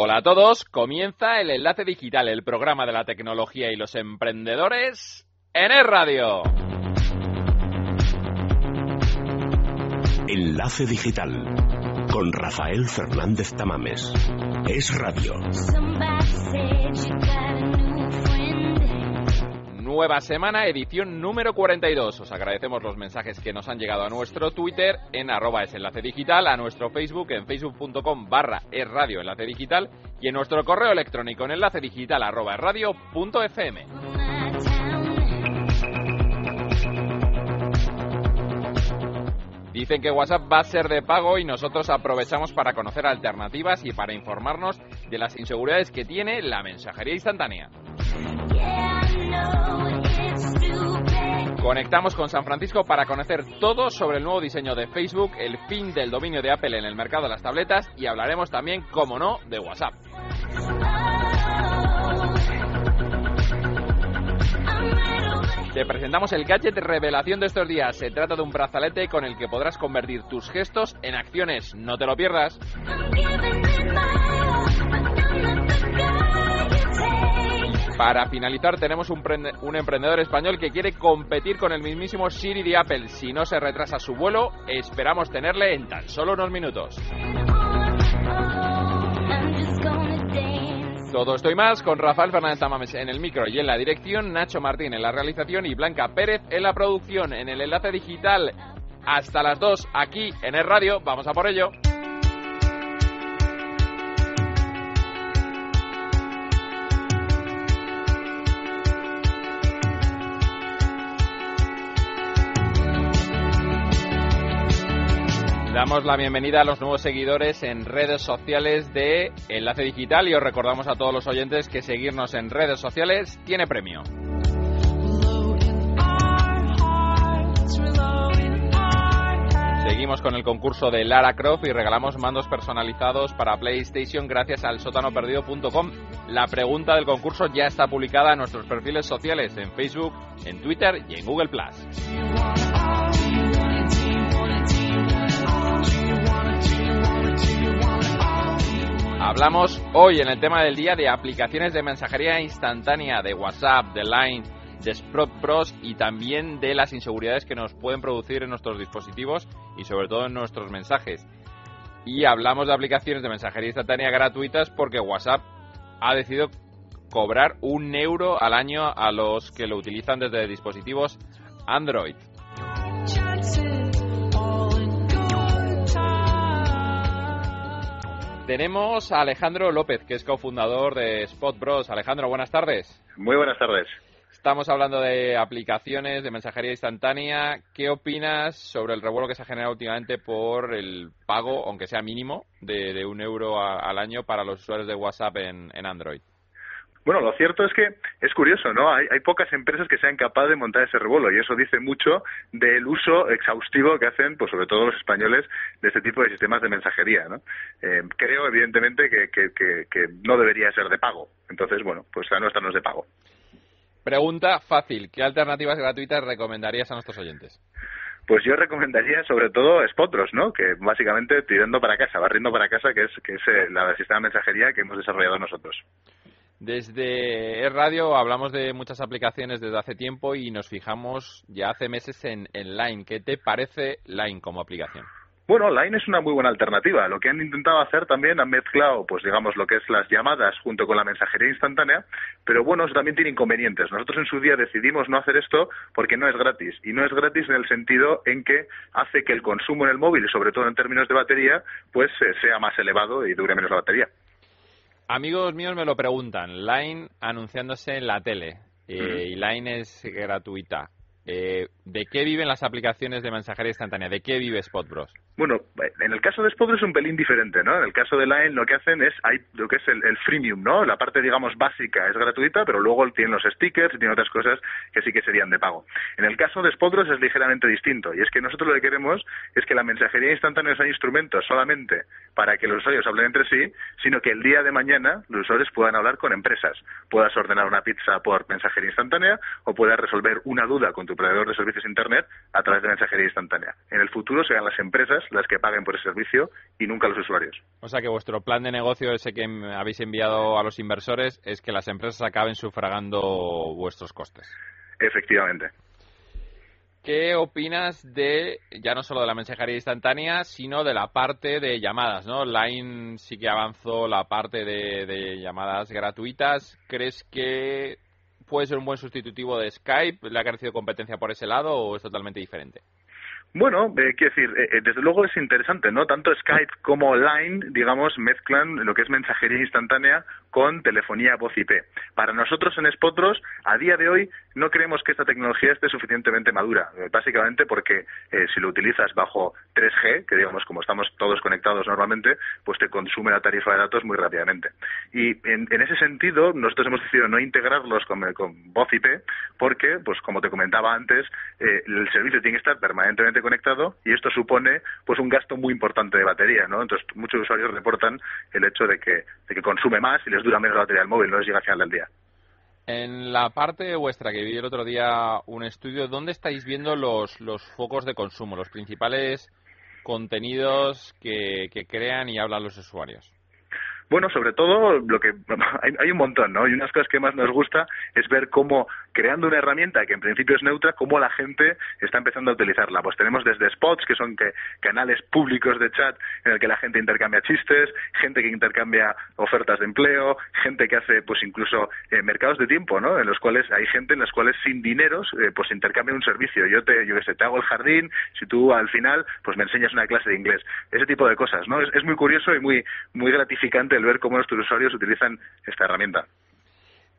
Hola a todos, comienza el Enlace Digital, el programa de la tecnología y los emprendedores en el radio. Enlace Digital con Rafael Fernández Tamames. Es radio. Nueva semana, edición número 42. Os agradecemos los mensajes que nos han llegado a nuestro Twitter en arroba es enlace digital, a nuestro Facebook en facebook.com barra es radio enlace digital y en nuestro correo electrónico en enlace digital arroba radio punto fm. Dicen que WhatsApp va a ser de pago y nosotros aprovechamos para conocer alternativas y para informarnos de las inseguridades que tiene la mensajería instantánea. Conectamos con San Francisco para conocer todo sobre el nuevo diseño de Facebook, el fin del dominio de Apple en el mercado de las tabletas y hablaremos también, como no, de WhatsApp. Te presentamos el gadget revelación de estos días. Se trata de un brazalete con el que podrás convertir tus gestos en acciones. No te lo pierdas. Para finalizar, tenemos un, emprendedor español que quiere competir con el mismísimo Siri de Apple. Si no se retrasa su vuelo, esperamos tenerle en tan solo unos minutos. Todo esto y más con Rafael Fernández Tamames en el micro y en la dirección, Nacho Martín en la realización y Blanca Pérez en la producción, en el enlace digital. Hasta las 2 aquí en el radio. Vamos a por ello. Damos la bienvenida a los nuevos seguidores en redes sociales de Enlace Digital y os recordamos a todos los oyentes que seguirnos en redes sociales tiene premio. Seguimos con el concurso de Lara Croft y regalamos mandos personalizados para PlayStation gracias al sótanoperdido.com. La pregunta del concurso ya está publicada en nuestros perfiles sociales en Facebook, en Twitter y en Google Hablamos hoy en el tema del día de aplicaciones de mensajería instantánea de WhatsApp, de Line, de Sprout Pros y también de las inseguridades que nos pueden producir en nuestros dispositivos y sobre todo en nuestros mensajes. Y hablamos de aplicaciones de mensajería instantánea gratuitas porque WhatsApp ha decidido cobrar un euro al año a los que lo utilizan desde dispositivos Android. Tenemos a Alejandro López, que es cofundador de Spot Bros. Alejandro, buenas tardes. Muy buenas tardes. Estamos hablando de aplicaciones de mensajería instantánea. ¿Qué opinas sobre el revuelo que se ha generado últimamente por el pago, aunque sea mínimo, de, un euro al año para los usuarios de WhatsApp en Android? Bueno, lo cierto es que es curioso, ¿no? Hay, pocas empresas que sean capaces de montar ese revuelo y eso dice mucho del uso exhaustivo que hacen, pues sobre todo los españoles, de este tipo de sistemas de mensajería, ¿no? Eh, creo, evidentemente, que, que, no debería ser de pago. Entonces, bueno, pues la nuestra no es de pago. Pregunta fácil. ¿Qué alternativas gratuitas recomendarías a nuestros oyentes? Pues yo recomendaría sobre todo Spotros, ¿no? Que básicamente tirando para casa, barriendo para casa, que es, que es eh, la sistema de mensajería que hemos desarrollado nosotros. Desde radio hablamos de muchas aplicaciones desde hace tiempo y nos fijamos ya hace meses en, Line. ¿Qué te parece Line como aplicación? Bueno, Line es una muy buena alternativa. Lo que han intentado hacer también han mezclado, pues digamos, lo que es las llamadas junto con la mensajería instantánea, pero bueno, eso también tiene inconvenientes. Nosotros en su día decidimos no hacer esto porque no es gratis. Y no es gratis en el sentido en que hace que el consumo en el móvil, sobre todo en términos de batería, pues eh, sea más elevado y dure menos la batería. Amigos míos me lo preguntan. Line anunciándose en la tele. Eh, y Line es gratuita. Eh, ¿De qué viven las aplicaciones de mensajería instantánea? ¿De qué vive SpotBros? Bueno, en el caso de SpotBros es un pelín diferente, ¿no? En el caso de Line lo que hacen es, hay lo que es el, freemium, ¿no? La parte, digamos, básica es gratuita, pero luego tienen los stickers y tiene otras cosas que sí que serían de pago. En el caso de SpotBros es ligeramente distinto, y es que nosotros lo que queremos es que la mensajería instantánea sea instrumento solamente para que los usuarios hablen entre sí, sino que el día de mañana los usuarios puedan hablar con empresas. Puedas ordenar una pizza por mensajería instantánea o puedas resolver una duda con tu proveedor de servicios Internet a través de mensajería instantánea. En el futuro serán las empresas las que paguen por ese servicio y nunca los usuarios. O sea que vuestro plan de negocio, ese que habéis enviado a los inversores, es que las empresas acaben sufragando vuestros costes. Efectivamente. ¿Qué opinas de, ya no solo de la mensajería instantánea, sino de la parte de llamadas? ¿no? Line sí que avanzó la parte de, de llamadas gratuitas. ¿Crees que puede ser un buen sustitutivo de Skype? ¿Le ha crecido competencia por ese lado o es totalmente diferente? Bueno, eh, quiero decir, eh, eh, desde luego es interesante, ¿no? Tanto Skype como Line, digamos, mezclan lo que es mensajería instantánea con telefonía voz IP. Para nosotros en Spotros, a día de hoy, no creemos que esta tecnología esté suficientemente madura, eh, básicamente porque si lo utilizas bajo 3G, que digamos, como estamos todos conectados normalmente, pues te consume la tarifa de datos muy rápidamente. Y en, ese sentido, nosotros hemos decidido no integrarlos con, con voz IP porque, pues como te comentaba antes, el servicio tiene que estar permanentemente conectado y esto supone pues un gasto muy importante de batería, ¿no? Entonces muchos usuarios reportan el hecho de que, de que consume más y dura menos la batería del móvil, no les llega al final del día. En la parte vuestra, que vi el otro día un estudio, ¿dónde estáis viendo los, los focos de consumo, los principales contenidos que, que crean y hablan los usuarios? Bueno, sobre todo lo que hay, hay, un montón, ¿no? Y unas cosas que más nos gusta es ver cómo creando una herramienta que en principio es neutra, cómo la gente está empezando a utilizarla. Pues tenemos desde spots, que son que, canales públicos de chat en el que la gente intercambia chistes, gente que intercambia ofertas de empleo, gente que hace pues incluso eh, mercados de tiempo, ¿no? En los cuales hay gente en las cuales sin dineros eh, pues intercambia un servicio. Yo te, yo sé, te hago el jardín, si tú al final pues me enseñas una clase de inglés. Ese tipo de cosas, ¿no? Es, es muy curioso y muy, muy gratificante el ver cómo nuestros usuarios utilizan esta herramienta.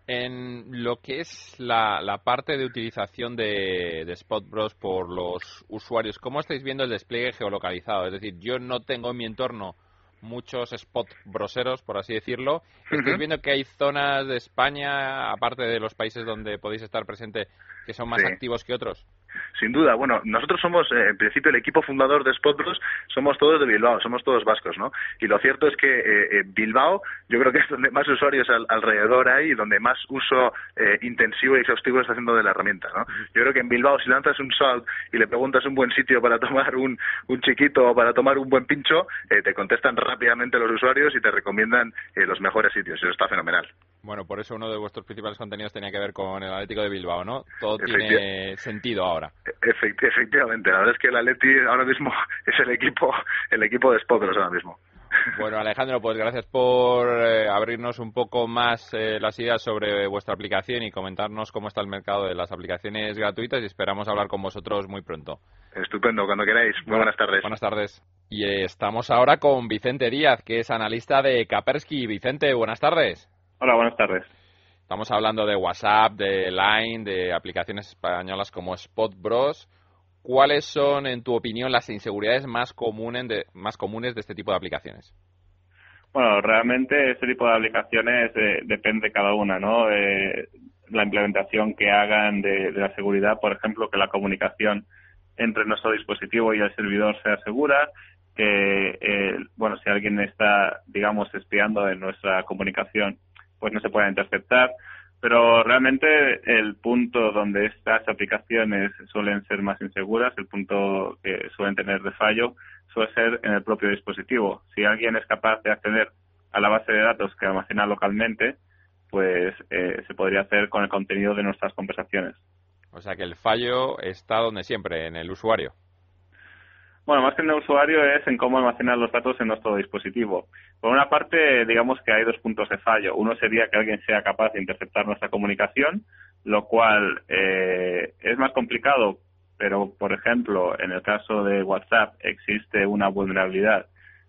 En lo que es la, parte de utilización de, de SpotBros por los usuarios, ¿cómo estáis viendo el despliegue geolocalizado? Es decir, yo no tengo en mi entorno muchos spot broseros, por así decirlo. Estáis viendo que hay zonas de España, aparte de los países donde podéis estar presente, que son más activos que otros. Sin duda, bueno, nosotros somos, eh, en principio, el equipo fundador de Spotbros, somos todos de Bilbao, somos todos vascos, ¿no? Y lo cierto es que eh, eh, Bilbao, yo creo que es donde más usuarios alrededor hay y donde más uso intensivo y exhaustivo está haciendo de la herramienta, ¿no? Yo creo que en Bilbao, si lanzas un salt y le preguntas un buen sitio para tomar un, un chiquito o para tomar un buen pincho, te contestan rápidamente los usuarios y te recomiendan los mejores sitios. Eso está fenomenal. Bueno, por eso uno de vuestros principales contenidos tenía que ver con el Atlético de Bilbao, ¿no? Todo tiene sentido ahora. efectivamente, la verdad es que el Atleti ahora mismo es el equipo el equipo de Spotros ahora mismo. Bueno, Alejandro, pues gracias por eh, abrirnos un poco más eh, las ideas sobre vuestra aplicación y comentarnos cómo está el mercado de las aplicaciones gratuitas y esperamos hablar con vosotros muy pronto. Estupendo, cuando queráis. Muy buenas tardes. Buenas tardes. Y estamos ahora con Vicente Díaz, que es analista de Kapersky. Vicente, buenas tardes. Hola, buenas tardes. Estamos hablando de WhatsApp, de Line, de aplicaciones españolas como Spot Bros. ¿Cuáles son, en tu opinión, las inseguridades más comunes de, más comunes de este tipo de aplicaciones? Bueno, realmente este tipo de aplicaciones eh, depende de cada una, ¿no? Eh, la implementación que hagan de, la seguridad, por ejemplo, que la comunicación entre nuestro dispositivo y el servidor sea segura, que, eh, bueno, si alguien está, digamos, espiando en nuestra comunicación, pues no se puede interceptar. Pero realmente el punto donde estas aplicaciones suelen ser más inseguras, el punto que suelen tener de fallo, suele ser en el propio dispositivo. Si alguien es capaz de acceder a la base de datos que almacena localmente, pues eh, se podría hacer con el contenido de nuestras conversaciones. O sea que el fallo está donde siempre, en el usuario. Bueno, más que en el usuario es en cómo almacenar los datos en nuestro dispositivo. Por una parte, digamos que hay dos puntos de fallo. Uno sería que alguien sea capaz de interceptar nuestra comunicación, lo cual eh, es más complicado, pero, por ejemplo, en el caso de WhatsApp existe una vulnerabilidad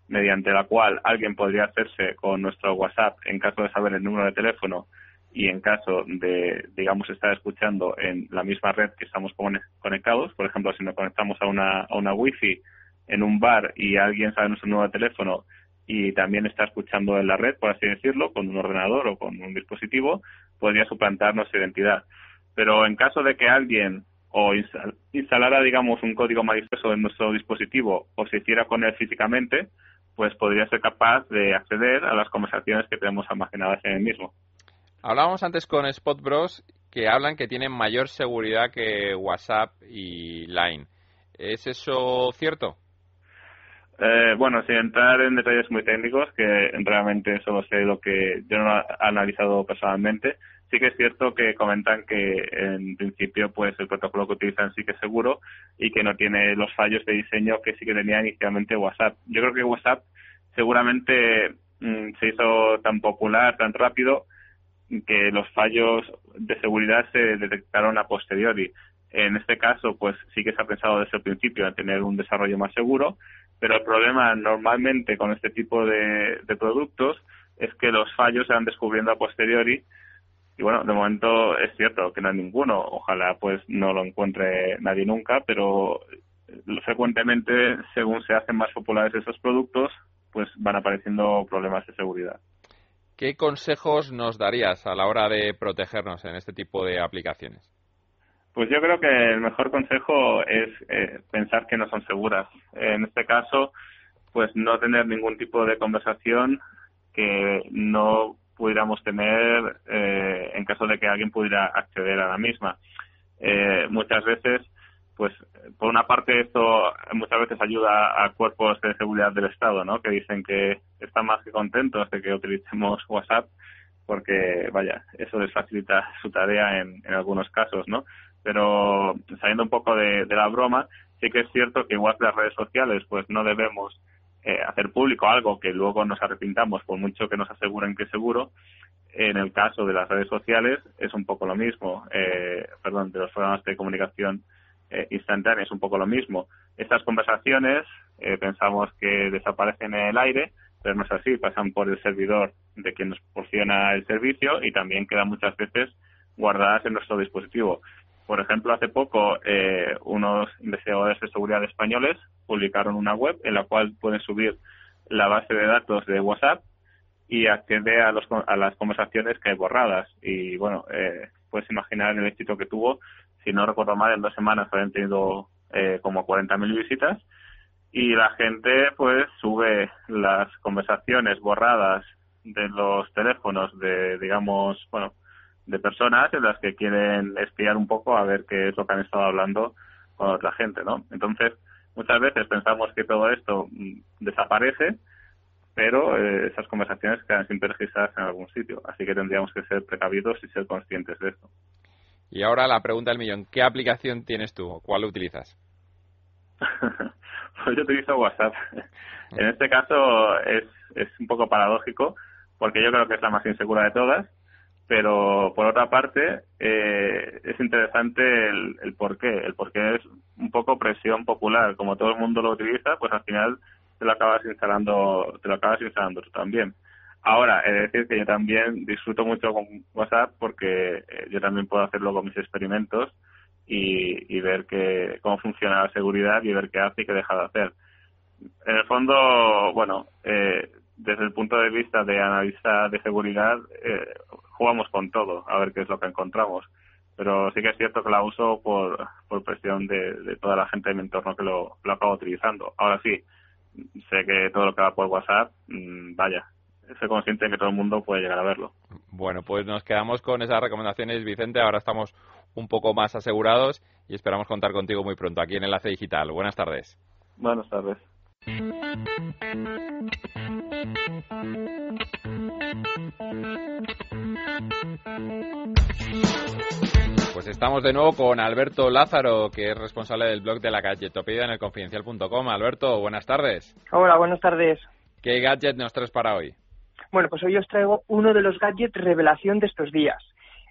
mediante la cual alguien podría hacerse con nuestro WhatsApp en caso de saber el número de teléfono y en caso de, digamos, estar escuchando en la misma red que estamos conectados, por ejemplo, si nos conectamos a una, a una Wi-Fi en un bar y alguien sabe nuestro de teléfono y también está escuchando en la red, por así decirlo, con un ordenador o con un dispositivo, podría suplantar nuestra identidad. Pero en caso de que alguien o instalara, digamos, un código malicioso en nuestro dispositivo o se hiciera con él físicamente, pues podría ser capaz de acceder a las conversaciones que tenemos almacenadas en el mismo. Hablábamos antes con Spot Bros que hablan que tienen mayor seguridad que WhatsApp y Line. ¿Es eso cierto? Eh, bueno, sin entrar en detalles muy técnicos, que realmente solo sé lo que yo no he analizado personalmente, sí que es cierto que comentan que en principio pues el protocolo que utilizan sí que es seguro y que no tiene los fallos de diseño que sí que tenía inicialmente WhatsApp. Yo creo que WhatsApp seguramente mm, se hizo tan popular, tan rápido, que los fallos de seguridad se detectaron a posteriori. En este caso, pues sí que se ha pensado desde el principio en tener un desarrollo más seguro, pero el problema normalmente con este tipo de, productos es que los fallos se van descubriendo a posteriori y bueno, de momento es cierto que no hay ninguno. Ojalá pues no lo encuentre nadie nunca, pero frecuentemente, según se hacen más populares esos productos, pues van apareciendo problemas de seguridad. ¿Qué consejos nos darías a la hora de protegernos en este tipo de aplicaciones? Pues yo creo que el mejor consejo es eh, pensar que no son seguras. En este caso, pues no tener ningún tipo de conversación que no pudiéramos tener eh, en caso de que alguien pudiera acceder a la misma. Eh, muchas veces, pues por una parte esto muchas veces ayuda a cuerpos de seguridad del Estado, ¿no? Que dicen que están más que contentos de que utilicemos WhatsApp porque, vaya, eso les facilita su tarea en, en algunos casos, ¿no? pero saliendo un poco de, la broma, sí que es cierto que igual que las redes sociales, pues no debemos eh, hacer público algo que luego nos arrepintamos por mucho que nos aseguren que es seguro. En el caso de las redes sociales es un poco lo mismo, eh, perdón, de los programas de comunicación eh, instantánea es un poco lo mismo. Estas conversaciones eh, pensamos que desaparecen en el aire, pero no es así, pasan por el servidor de quien nos proporciona el servicio y también quedan muchas veces guardadas en nuestro dispositivo. Por ejemplo, hace poco eh, unos investigadores de seguridad españoles publicaron una web en la cual pueden subir la base de datos de WhatsApp y acceder a, los, a las conversaciones que hay borradas. Y bueno, eh, puedes imaginar el éxito que tuvo. Si no recuerdo mal, en dos semanas habían tenido eh, como 40.000 visitas y la gente pues sube las conversaciones borradas de los teléfonos de digamos bueno de personas en las que quieren espiar un poco a ver qué es lo que han estado hablando con otra gente, ¿no? Entonces, muchas veces pensamos que todo esto mm, desaparece, pero eh, esas conversaciones quedan siempre registradas en algún sitio, así que tendríamos que ser precavidos y ser conscientes de esto. Y ahora la pregunta del millón, ¿qué aplicación tienes tú? ¿Cuál utilizas? pues yo utilizo WhatsApp. en este caso es, es un poco paradójico, porque yo creo que es la más insegura de todas, pero por otra parte eh, es interesante el, el por qué. El por qué es un poco presión popular. Como todo el mundo lo utiliza, pues al final te lo acabas instalando, te lo acabas instalando tú también. Ahora, he de decir que yo también disfruto mucho con WhatsApp porque eh, yo también puedo hacerlo con mis experimentos y, ver que, cómo funciona la seguridad y ver qué hace y qué deja de hacer. En el fondo, bueno, eh, desde el punto de vista de analista de seguridad, eh, jugamos con todo, a ver qué es lo que encontramos. Pero sí que es cierto que la uso por, por presión de, toda la gente de mi entorno que lo, lo acabo utilizando. Ahora sí, sé que todo lo que va por WhatsApp, mm, vaya, soy consciente de que todo el mundo puede llegar a verlo. Bueno, pues nos quedamos con esas recomendaciones, Vicente. Ahora estamos un poco más asegurados y esperamos contar contigo muy pronto aquí en Enlace Digital. Buenas tardes. Buenas tardes. Pues estamos de nuevo con Alberto Lázaro, que es responsable del blog de la gadgetopía en el confidencial.com. Alberto, buenas tardes. Hola, buenas tardes. ¿Qué gadget nos traes para hoy? Bueno, pues hoy os traigo uno de los gadgets revelación de estos días.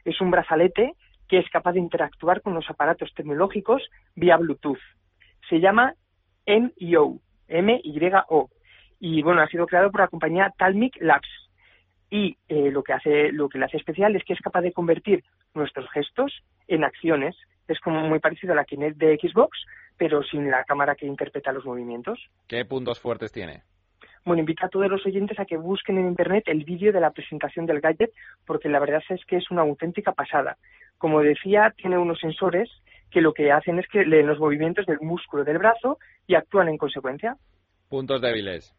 Es un brazalete que es capaz de interactuar con los aparatos tecnológicos vía Bluetooth. Se llama MIO, M-Y-O. Y bueno, ha sido creado por la compañía Talmic Labs. Y eh, lo que hace, lo que le hace especial es que es capaz de convertir nuestros gestos en acciones. Es como muy parecido a la Kinect de Xbox, pero sin la cámara que interpreta los movimientos. ¿Qué puntos fuertes tiene? Bueno, invita a todos los oyentes a que busquen en Internet el vídeo de la presentación del gadget, porque la verdad es que es una auténtica pasada. Como decía, tiene unos sensores que lo que hacen es que leen los movimientos del músculo del brazo y actúan en consecuencia. Puntos débiles.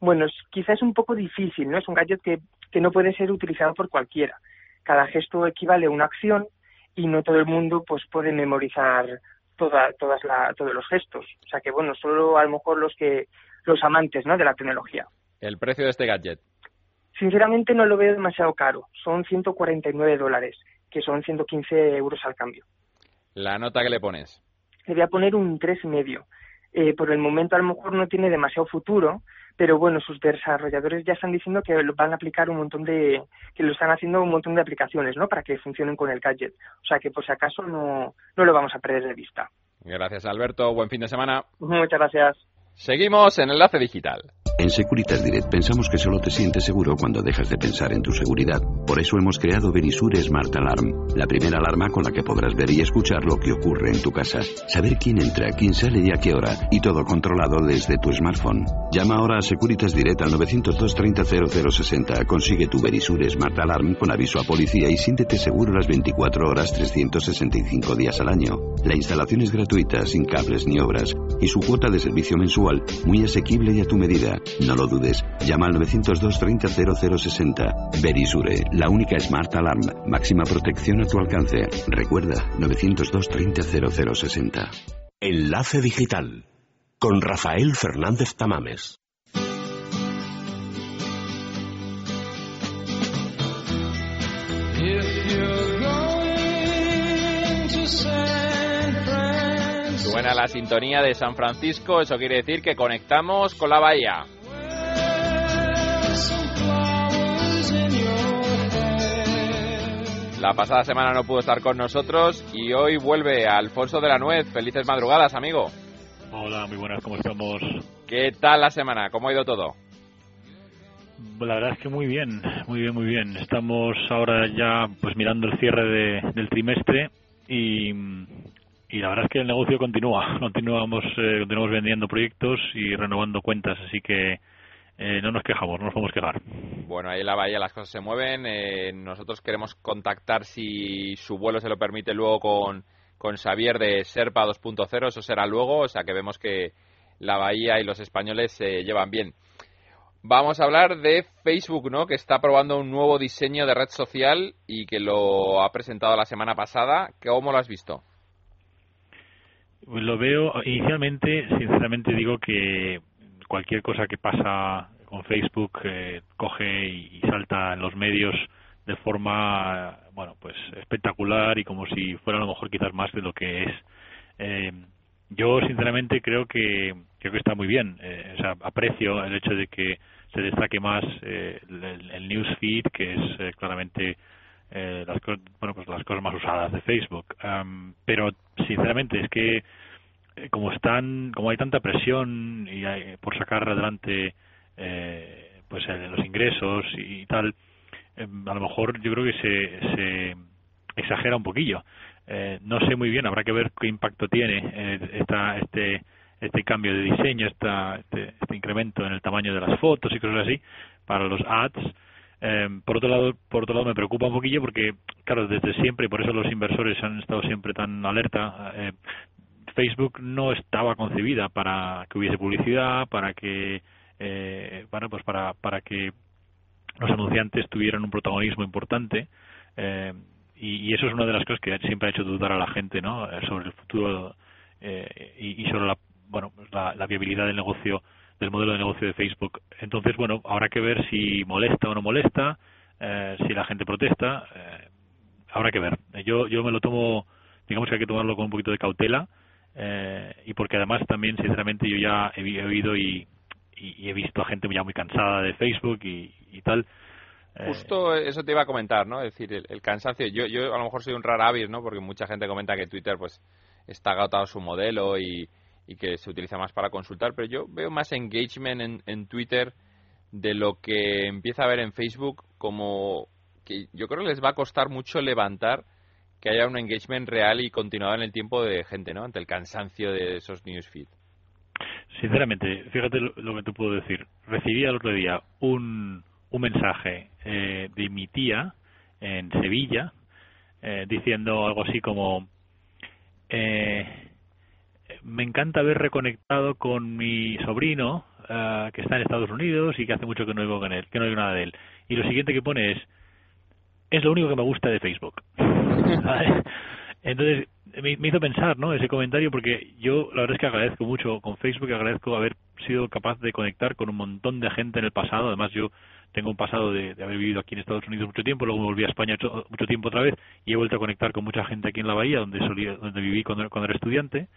Bueno, es, quizás es un poco difícil, ¿no? Es un gadget que, que no puede ser utilizado por cualquiera. Cada gesto equivale a una acción y no todo el mundo pues puede memorizar toda, todas la, todos los gestos. O sea que bueno, solo a lo mejor los que los amantes ¿no? de la tecnología. ¿El precio de este gadget? Sinceramente no lo veo demasiado caro. Son 149 dólares, que son 115 euros al cambio. ¿La nota que le pones? Le voy a poner un tres y medio. Eh, por el momento a lo mejor no tiene demasiado futuro, pero bueno, sus desarrolladores ya están diciendo que van a aplicar un montón de, que lo están haciendo un montón de aplicaciones, ¿no? Para que funcionen con el gadget. O sea que por si acaso no, no lo vamos a perder de vista. Gracias Alberto, buen fin de semana. Muchas gracias. Seguimos en Enlace Digital. En Securitas Direct pensamos que solo te sientes seguro cuando dejas de pensar en tu seguridad. Por eso hemos creado Verisure Smart Alarm, la primera alarma con la que podrás ver y escuchar lo que ocurre en tu casa, saber quién entra, quién sale y a qué hora, y todo controlado desde tu smartphone. Llama ahora a Securitas Direct al 902 30 0060. Consigue tu Verisure Smart Alarm con aviso a policía y siéntete seguro las 24 horas 365 días al año. La instalación es gratuita, sin cables ni obras, y su cuota de servicio mensual muy asequible y a tu medida. No lo dudes. Llama al 902 30 0060. Verisure, la única Smart Alarm. Máxima protección a tu alcance. Recuerda, 902 30 0060. Enlace Digital. Con Rafael Fernández Tamames. Suena la sintonía de San Francisco, eso quiere decir que conectamos con la bahía. La pasada semana no pudo estar con nosotros y hoy vuelve Alfonso de la Nuez. Felices madrugadas, amigo. Hola, muy buenas, ¿cómo estamos? ¿Qué tal la semana? ¿Cómo ha ido todo? La verdad es que muy bien, muy bien, muy bien. Estamos ahora ya pues mirando el cierre de, del trimestre y, y la verdad es que el negocio continúa. Continuamos, eh, continuamos vendiendo proyectos y renovando cuentas, así que eh, no nos quejamos, no nos podemos quejar. Bueno, ahí en la bahía las cosas se mueven. Eh, nosotros queremos contactar, si su vuelo se lo permite, luego con, con Xavier de Serpa 2.0. Eso será luego, o sea que vemos que la bahía y los españoles se llevan bien. Vamos a hablar de Facebook, ¿no? Que está probando un nuevo diseño de red social y que lo ha presentado la semana pasada. ¿Cómo lo has visto? Lo veo, inicialmente, sinceramente digo que cualquier cosa que pasa con Facebook eh, coge y salta en los medios de forma, bueno, pues espectacular y como si fuera a lo mejor quizás más de lo que es. Eh, yo sinceramente creo que creo que está muy bien. Eh, o sea, aprecio el hecho de que se destaque más eh, el, el newsfeed, que es eh, claramente eh, las, bueno, pues las cosas más usadas de Facebook. Pero sinceramente es que eh, como están, como hay tanta presión y hay- por sacar adelante eh, pues los ingresos y, tal, eh, a lo mejor yo creo que se, se exagera un poquillo. Eh, no sé muy bien, habrá que ver qué impacto tiene eh, esta, este este cambio de diseño, esta, este, este incremento en el tamaño de las fotos y cosas así para los ads. Eh, por otro lado, por otro lado me preocupa un poquillo porque, claro, desde siempre y por eso los inversores han estado siempre tan alerta. eh, Facebook no estaba concebida para que hubiese publicidad, para que, eh, bueno, pues para para que los anunciantes tuvieran un protagonismo importante. Eh, y, y eso es una de las cosas que siempre ha hecho dudar a la gente, ¿no? Eh, Sobre el futuro eh, y, sobre la, bueno, la, la viabilidad del negocio, del modelo de negocio de Facebook. Entonces, bueno, habrá que ver si molesta o no molesta, eh, si la gente protesta, eh, habrá que ver. Yo, yo me lo tomo, digamos que hay que tomarlo con un poquito de cautela eh, y porque además también, sinceramente, yo ya he, he oído y, y, y he visto a gente ya muy cansada de Facebook y, tal. Eh, Justo eso te iba a comentar, ¿no? Es decir, el, el cansancio. Yo, yo a lo mejor soy un raro avis, ¿no? Porque mucha gente comenta que Twitter, pues, está agotado su modelo y, y que se utiliza más para consultar, pero yo veo más engagement en, en Twitter de lo que empieza a haber en Facebook, como que yo creo que les va a costar mucho levantar que haya un engagement real y continuado en el tiempo de gente, ¿no? Ante el cansancio de esos newsfeed. Sinceramente, fíjate lo, lo que te puedo decir. Recibí el otro día un, un mensaje eh, de mi tía en Sevilla eh, diciendo algo así como eh, me encanta haber reconectado con mi sobrino ah, que está en Estados Unidos y que hace mucho que no oigo con él, que no oigo nada de él. Y lo siguiente que pone es es lo único que me gusta de Facebook. Entonces, me, hizo pensar, ¿no? Ese comentario, porque yo la verdad es que agradezco mucho con Facebook, agradezco haber sido capaz de conectar con un montón de gente en el pasado. Además, yo tengo un pasado de, haber vivido aquí en Estados Unidos mucho tiempo, luego me volví a España mucho, tiempo otra vez y he vuelto a conectar con mucha gente aquí en la Bahía, donde solía, donde viví cuando, cuando era estudiante.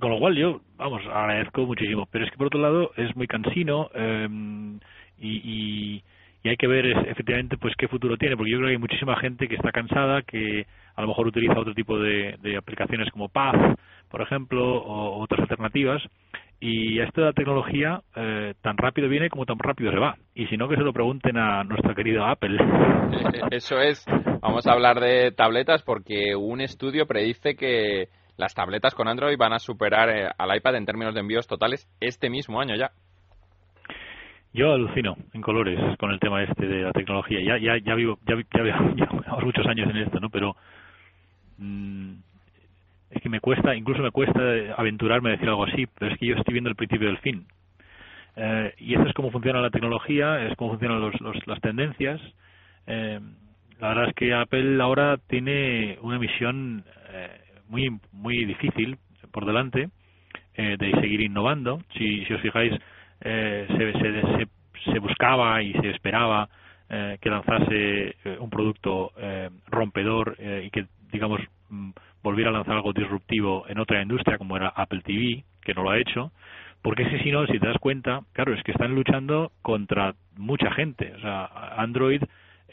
Con lo cual yo, vamos, agradezco muchísimo. Pero es que por otro lado es muy cansino eh, y y hay que ver efectivamente pues qué futuro tiene porque yo creo que hay muchísima gente que está cansada que a lo mejor utiliza otro tipo de, aplicaciones como Path por ejemplo o otras alternativas y esto de la tecnología eh, tan rápido viene como tan rápido se va. Y si no que se lo pregunten a nuestra querida Apple. Eso es. Vamos a hablar de tabletas porque un estudio predice que las tabletas con Android van a superar eh, al iPad en términos de envíos totales este mismo año ya yo alucino en colores con el tema este de la tecnología. Ya ya ya vivo ya, ya, muchos años en esto, ¿no? Pero mm, es que me cuesta, incluso me cuesta aventurarme a decir algo así, pero es que yo estoy viendo el principio del fin. Eh, y eso es cómo funciona la tecnología, es cómo funcionan los, las tendencias. Eh, la verdad es que Apple ahora tiene una misión eh, muy muy difícil por delante eh, de seguir innovando. Si, si os fijáis, eh, se, se, se, buscaba y se esperaba eh, que lanzase eh, un producto rompedor y que, digamos, mm, volviera a lanzar algo disruptivo en otra industria como era Apple TV, que no lo ha hecho. Porque si no, si te das cuenta, claro, es que están luchando contra mucha gente. O sea, Android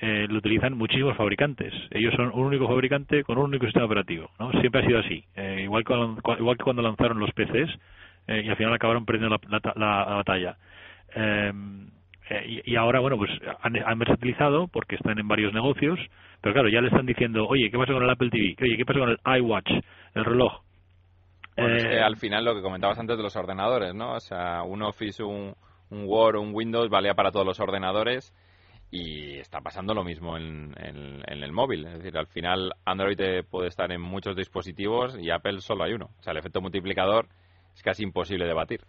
lo utilizan muchísimos fabricantes. Ellos son un único fabricante con un único sistema operativo. ¿no? Siempre ha sido así. igual, igual que cuando lanzaron los PCs, eh, y al final acabaron perdiendo la, batalla. Em, eh, y, ahora, bueno, pues han, versatilizado porque están en varios negocios, pero claro, ya le están diciendo, oye, ¿qué pasa con el Apple TV? Oye, ¿qué pasa con el iWatch, el reloj? Eh, al final lo que comentabas antes de los ordenadores, ¿no? O sea, un Office, un, un Word, un Windows valía para todos los ordenadores y está pasando lo mismo en, en, el móvil. Es decir, al final Android puede estar en muchos dispositivos y Apple solo hay uno. O sea, el efecto multiplicador es casi imposible debatir.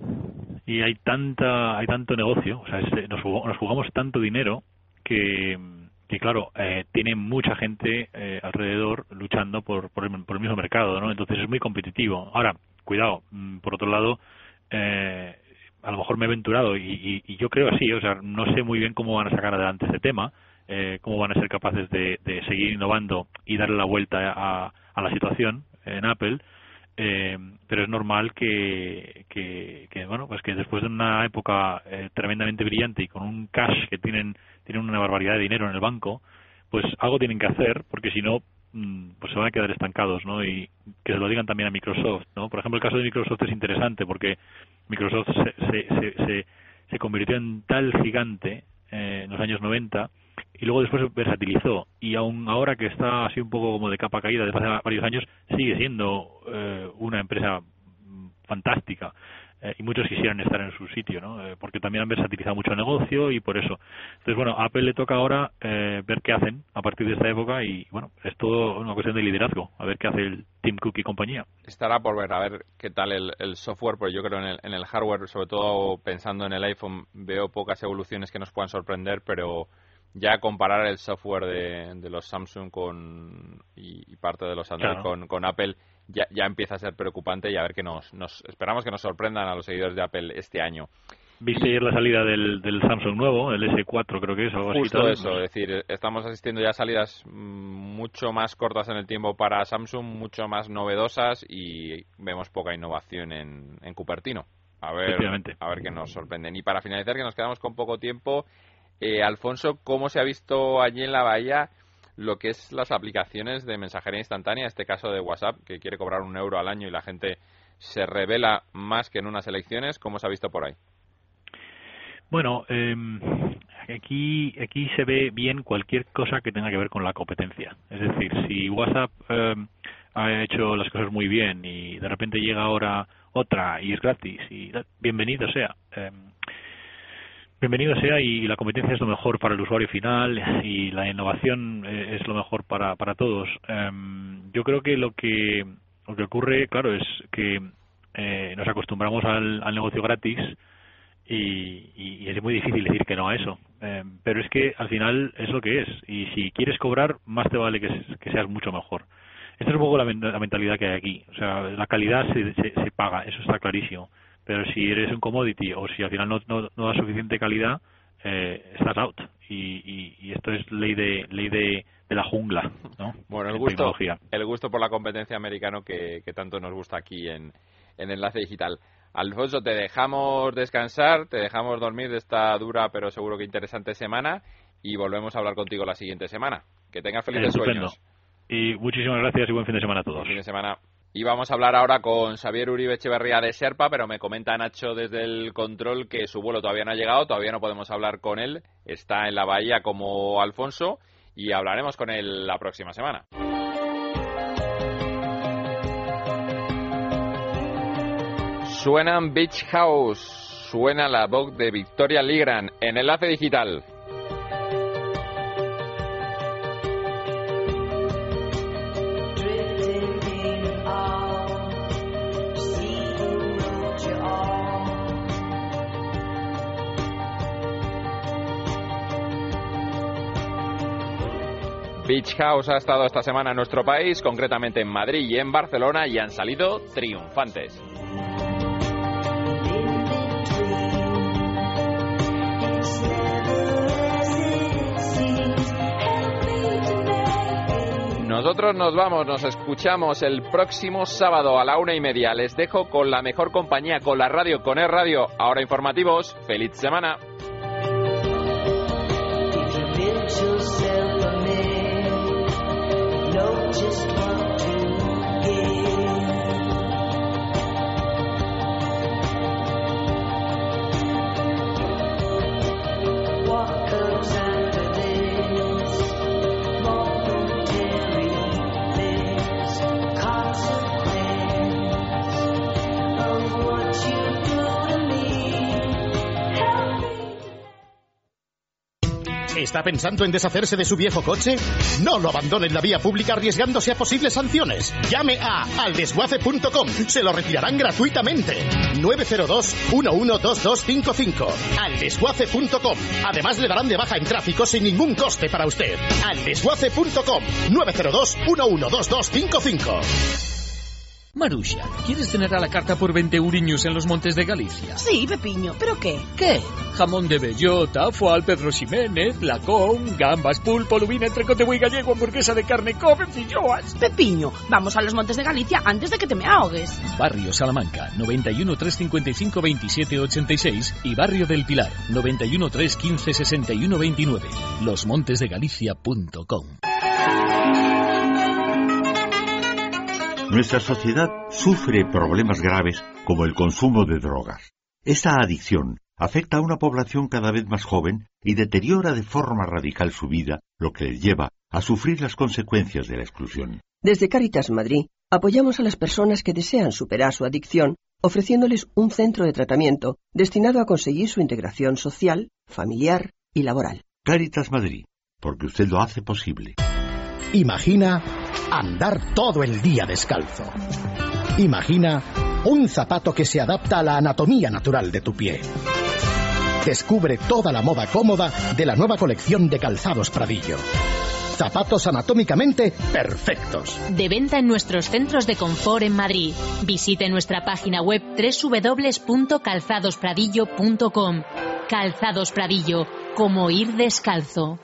Y hay tanta hay tanto negocio, o sea, nos, jugamos, tanto dinero que, que claro, eh, tiene mucha gente eh, alrededor luchando por, por el, mismo mercado, ¿no? Entonces es muy competitivo. Ahora, cuidado, mm, por otro lado, eh, a lo mejor me he aventurado y, yo creo así, o sea, no sé muy bien cómo van a sacar adelante este tema, eh, cómo van a ser capaces de, de, seguir innovando y darle la vuelta a, a la situación en Apple, eh, pero es normal que, que, bueno pues que después de una época eh, tremendamente brillante y con un cash que tienen tienen una barbaridad de dinero en el banco pues algo tienen que hacer porque si no pues se van a quedar estancados no y que se lo digan también a Microsoft no por ejemplo el caso de Microsoft es interesante porque Microsoft se, se, se, se convirtió en tal gigante eh, en los años 90 y luego después versatilizó. Y aún ahora que está así un poco como de capa caída desde hace varios años sigue siendo eh, una empresa fantástica eh, y muchos quisieran estar en su sitio, ¿no? Eh, porque también han versatilizado mucho el negocio y por eso. Entonces, bueno, a Apple le toca ahora ver qué hacen a partir de esta época y, bueno, es todo una cuestión de liderazgo, a ver qué hace el Tim Cook y compañía. Estará por ver, a ver qué tal el, el software, porque yo creo en el, en el hardware, sobre todo pensando en el iPhone, veo pocas evoluciones que nos puedan sorprender, pero ya comparar el software de, los Samsung con y, parte de los Android con, Apple ya, ya empieza a ser preocupante y a ver que nos, nos esperamos que nos sorprendan a los seguidores de Apple este año. ¿Viste ayer la salida del, del Samsung nuevo, el S4 creo que es? Algo Justo eso, es decir, estamos asistiendo ya a salidas mm, mucho más cortas en el tiempo para Samsung, mucho más novedosas y vemos poca innovación en, en Cupertino. A ver, a ver qué nos sorprenden. Y para finalizar, que nos quedamos con poco tiempo, eh, Alfonso, ¿cómo se ha visto allí en la bahía lo que es las aplicaciones de mensajería instantánea, este caso de WhatsApp, que quiere cobrar un euro al año y la gente se revela más que en unas elecciones? ¿Cómo se ha visto por ahí? Bueno, em, aquí, aquí se ve bien cualquier cosa que tenga que ver con la competencia. Es decir, si WhatsApp em, ha hecho las cosas muy bien y de repente llega ahora otra y es gratis y bienvenido sea. Em, Bienvenido sea y la competencia es lo mejor para el usuario final y la innovación eh, es lo mejor para, para todos. Em, yo creo que lo que lo que ocurre, claro, es que eh, nos acostumbramos al, negocio gratis y, es muy difícil decir que no a eso. Eh, pero es que al final es lo que es. Y si quieres cobrar, más te vale que, seas mucho mejor. Esta es un poco la, mentalidad que hay aquí. O sea, la calidad se, se, paga, eso está clarísimo. Pero si eres un commodity o si al final no, no, no da suficiente calidad, eh, estás out. Y, y, esto es ley de ley de, de la jungla, ¿no? Bueno, el gusto, el gusto por la competencia americano que, que tanto nos gusta aquí en, en Enlace Digital. Alfonso, te dejamos descansar, te dejamos dormir de esta dura pero seguro que interesante semana y volvemos a hablar contigo la siguiente semana. Que tengas felices sueños. Y muchísimas gracias y buen fin de semana a todos. fin de semana. Y vamos a hablar ahora con Xavier Uribe Echeverría de Serpa, pero me comenta Nacho desde el control que su vuelo todavía no ha llegado, todavía no podemos hablar con él, está en la bahía como Alfonso y hablaremos con él la próxima semana. Suenan Beach House, suena la voz de Victoria Ligran en Enlace Digital. Beach House ha estado esta semana en nuestro país, concretamente en Madrid y en Barcelona, y han salido triunfantes. Nosotros nos vamos, nos escuchamos el próximo sábado a la una y media. Les dejo con la mejor compañía, con la radio, con el radio. Ahora informativos. Feliz semana. just one. ¿Está pensando en deshacerse de su viejo coche? No lo abandone en la vía pública arriesgándose a posibles sanciones. Llame a aldesguace.com. Se lo retirarán gratuitamente. 902-112255. Aldesguace.com. Además le darán de baja en tráfico sin ningún coste para usted. Aldesguace.com. 902-112255. Marusha, ¿quieres tener a la carta por 20 euriños en los Montes de Galicia? Sí, Pepiño, ¿pero qué? ¿Qué? Jamón de bellota, foie Pedro Ximénez, lacón, gambas, pulpo, lubina, entrecote muy gallego, hamburguesa de carne, cobre, filloas. Pepiño, vamos a los Montes de Galicia antes de que te me ahogues. Barrio Salamanca, 91 355 27 86 y Barrio del Pilar, 91 315 61 29. Losmontesdegalicia.com. Nuestra sociedad sufre problemas graves como el consumo de drogas. Esta adicción afecta a una población cada vez más joven y deteriora de forma radical su vida, lo que les lleva a sufrir las consecuencias de la exclusión. Desde Caritas Madrid apoyamos a las personas que desean superar su adicción ofreciéndoles un centro de tratamiento destinado a conseguir su integración social, familiar y laboral. Caritas Madrid, porque usted lo hace posible. Imagina andar todo el día descalzo. Imagina un zapato que se adapta a la anatomía natural de tu pie. Descubre toda la moda cómoda de la nueva colección de calzados Pradillo. Zapatos anatómicamente perfectos. De venta en nuestros centros de confort en Madrid. Visite nuestra página web www.calzadospradillo.com. Calzados Pradillo, como ir descalzo.